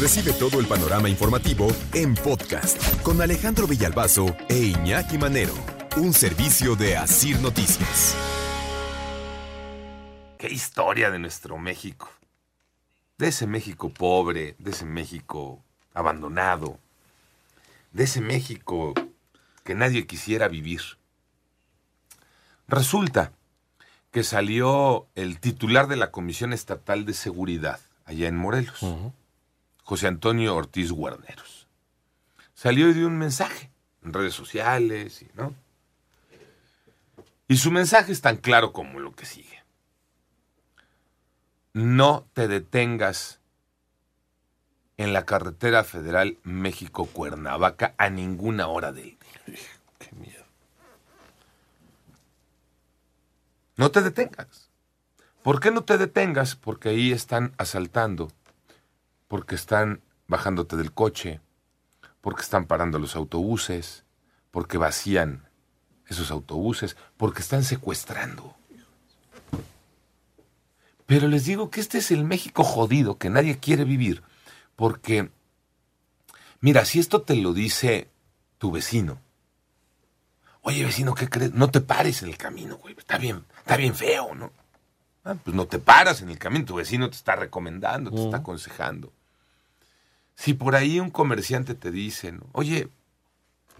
Recibe todo el panorama informativo en podcast con Alejandro Villalbazo e Iñaki Manero, un servicio de Asir Noticias. Qué historia de nuestro México. De ese México pobre, de ese México abandonado, de ese México que nadie quisiera vivir. Resulta que salió el titular de la Comisión Estatal de Seguridad allá en Morelos, José Antonio Ortiz Guarneros. Salió y dio un mensaje en redes sociales, y, ¿no? Y su mensaje es tan claro como lo que sigue. No te detengas en la carretera federal México-Cuernavaca a ninguna hora del día. Qué miedo. No te detengas. ¿Por qué no te detengas? Porque ahí están asaltando, porque están bajándote del coche, porque están parando los autobuses, porque vacían esos autobuses, porque están secuestrando. Pero les digo que este es el México jodido que nadie quiere vivir, porque, mira, si esto te lo dice tu vecino, oye vecino, ¿qué crees? No te pares en el camino, güey, está bien, está bien feo, ¿no? Ah, pues no te paras en el camino, tu vecino te está recomendando, te está aconsejando. Si por ahí un comerciante te dice, ¿no? oye,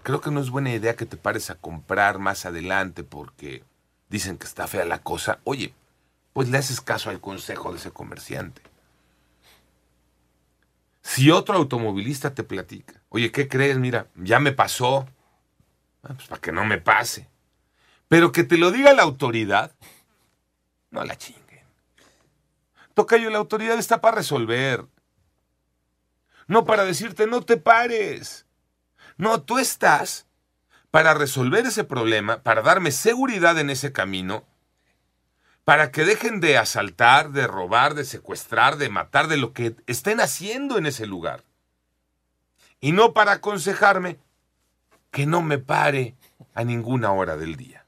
creo que no es buena idea que te pares a comprar más adelante porque dicen que está fea la cosa, oye, pues le haces caso al consejo de ese comerciante. Si otro automovilista te platica, oye, ¿qué crees? Mira, ya me pasó. Ah, pues para que no me pase. Pero que te lo diga la autoridad, no la chinguen. Tocayo, la autoridad está para resolver. No para decirte, no te pares. No, tú estás para resolver ese problema, para darme seguridad en ese camino, para que dejen de asaltar, de robar, de secuestrar, de matar, de lo que estén haciendo en ese lugar. Y no para aconsejarme que no me pare a ninguna hora del día.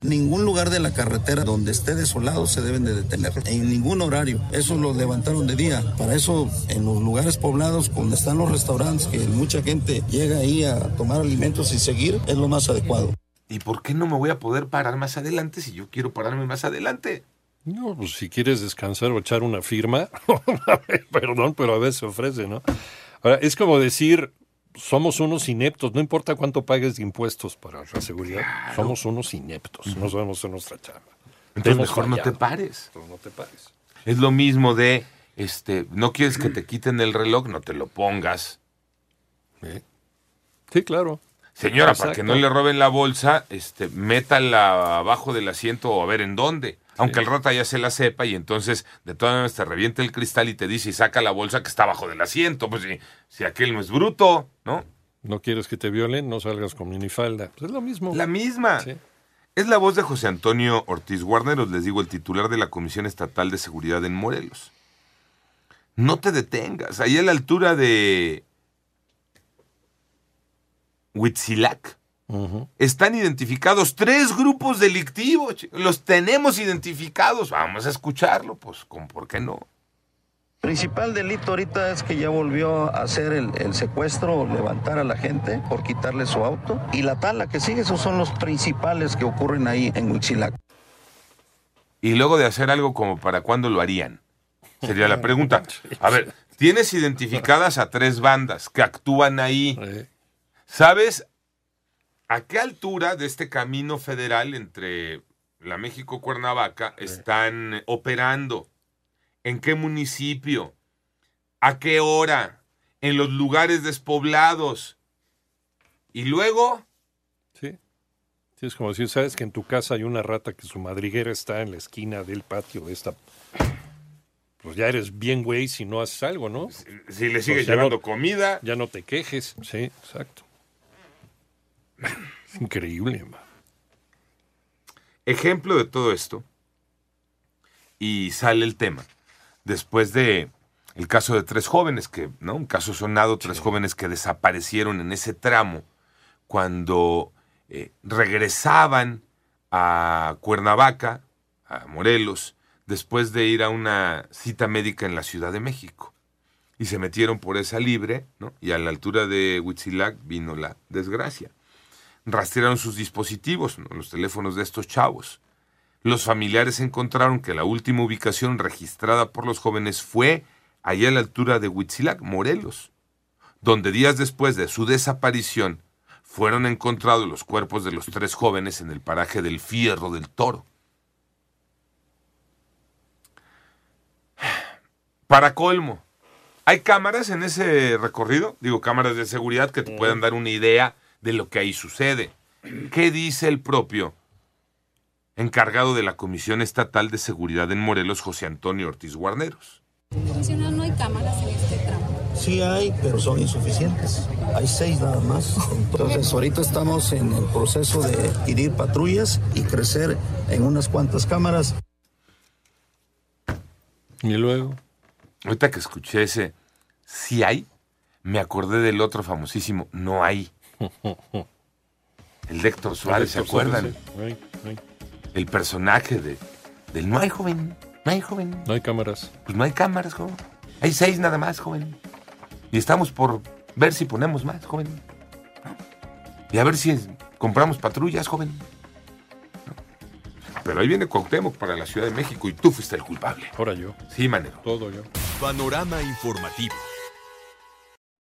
Ningún lugar de la carretera donde esté desolado se deben de detener, en ningún horario. Eso lo levantaron de día. Para eso, en los lugares poblados, donde están los restaurantes, que mucha gente llega ahí a tomar alimentos y seguir, es lo más adecuado. ¿Y por qué no me voy a poder parar más adelante si yo quiero pararme más adelante? No, pues si quieres descansar o echar una firma, perdón, pero a veces se ofrece, ¿no? Ahora, es como decir, somos unos ineptos, no importa cuánto pagues de impuestos para la seguridad, somos unos ineptos, no sabemos hacer nuestra chamba. Entonces Hemos mejor no te pares. Entonces no te pares. Es lo mismo de, este, no quieres que te quiten el reloj, no te lo pongas. ¿Eh? Sí, claro. Señora, para que no le roben la bolsa, este, métala abajo del asiento o a ver en dónde. Aunque el rata ya se la sepa y entonces de todas maneras te revienta el cristal y te dice y saca la bolsa que está abajo del asiento. Pues si, si aquel no es bruto, ¿no? No quieres que te violen, no salgas con minifalda. Pues es lo mismo. La misma. Sí. Es la voz de José Antonio Ortiz Guarneros, les digo, el titular de la Comisión Estatal de Seguridad en Morelos. No te detengas. Ahí a la altura de Huitzilac Están identificados tres grupos delictivos. Los tenemos identificados. Vamos a escucharlo, pues, ¿con por qué no? Principal delito ahorita es que ya volvió a hacer el, el secuestro, levantar a la gente por quitarle su auto. Y la tala que sigue, esos son los principales que ocurren ahí en Huitzilac. Y luego de hacer algo como para cuándo lo harían. Sería la pregunta. A ver, tienes identificadas a tres bandas que actúan ahí. ¿Sabes a qué altura de este camino federal entre la México-Cuernavaca están operando? ¿En qué municipio? ¿A qué hora? ¿En los lugares despoblados? Y luego, sí. Sí, es como decir, sabes que en tu casa hay una rata que su madriguera está en la esquina del patio de esta. Pues ya eres bien güey si no haces algo, ¿no? si le sigues Pues no- llevando comida, Ya no te quejes. Sí, exacto. Es increíble. ejemplo de todo esto, y sale el tema, después de el caso de tres jóvenes, que, ¿no? Un caso sonado, tres jóvenes que desaparecieron en ese tramo cuando eh, regresaban a Cuernavaca, a Morelos, después de ir a una cita médica en la Ciudad de México. y se metieron por esa libre, ¿no? Y a la altura de Huitzilac vino la desgracia. Rastrearon sus dispositivos, los teléfonos de estos chavos. Los familiares encontraron que la última ubicación registrada por los jóvenes fue allá a la altura de Huitzilac, Morelos, donde días después de su desaparición fueron encontrados los cuerpos de los tres jóvenes en el paraje del Fierro del Toro. Para colmo, ¿hay cámaras en ese recorrido? Digo, cámaras de seguridad que te puedan dar una idea de lo que ahí sucede. ¿Qué dice el propio encargado de la Comisión Estatal de Seguridad en Morelos, José Antonio Ortiz Guarneros? No hay cámaras en este tramo. Sí hay, pero son insuficientes. Hay seis nada más. Entonces ahorita estamos en el proceso de adquirir patrullas y crecer en unas cuantas cámaras. Y luego. Ahorita que escuché ese sí hay, me acordé del otro famosísimo no hay. El Héctor Suárez, ¿se acuerdan? Ay, ay. El personaje de, del no hay joven, no hay joven. No hay cámaras. Pues no hay cámaras, joven. Hay seis nada más, joven. Y estamos por ver si ponemos más, joven. ¿No? Y a ver si compramos patrullas, joven. ¿No? Pero ahí viene Cuauhtémoc para la Ciudad de México y tú fuiste el culpable. Ahora yo. Sí, manero. Todo yo. Panorama informativo.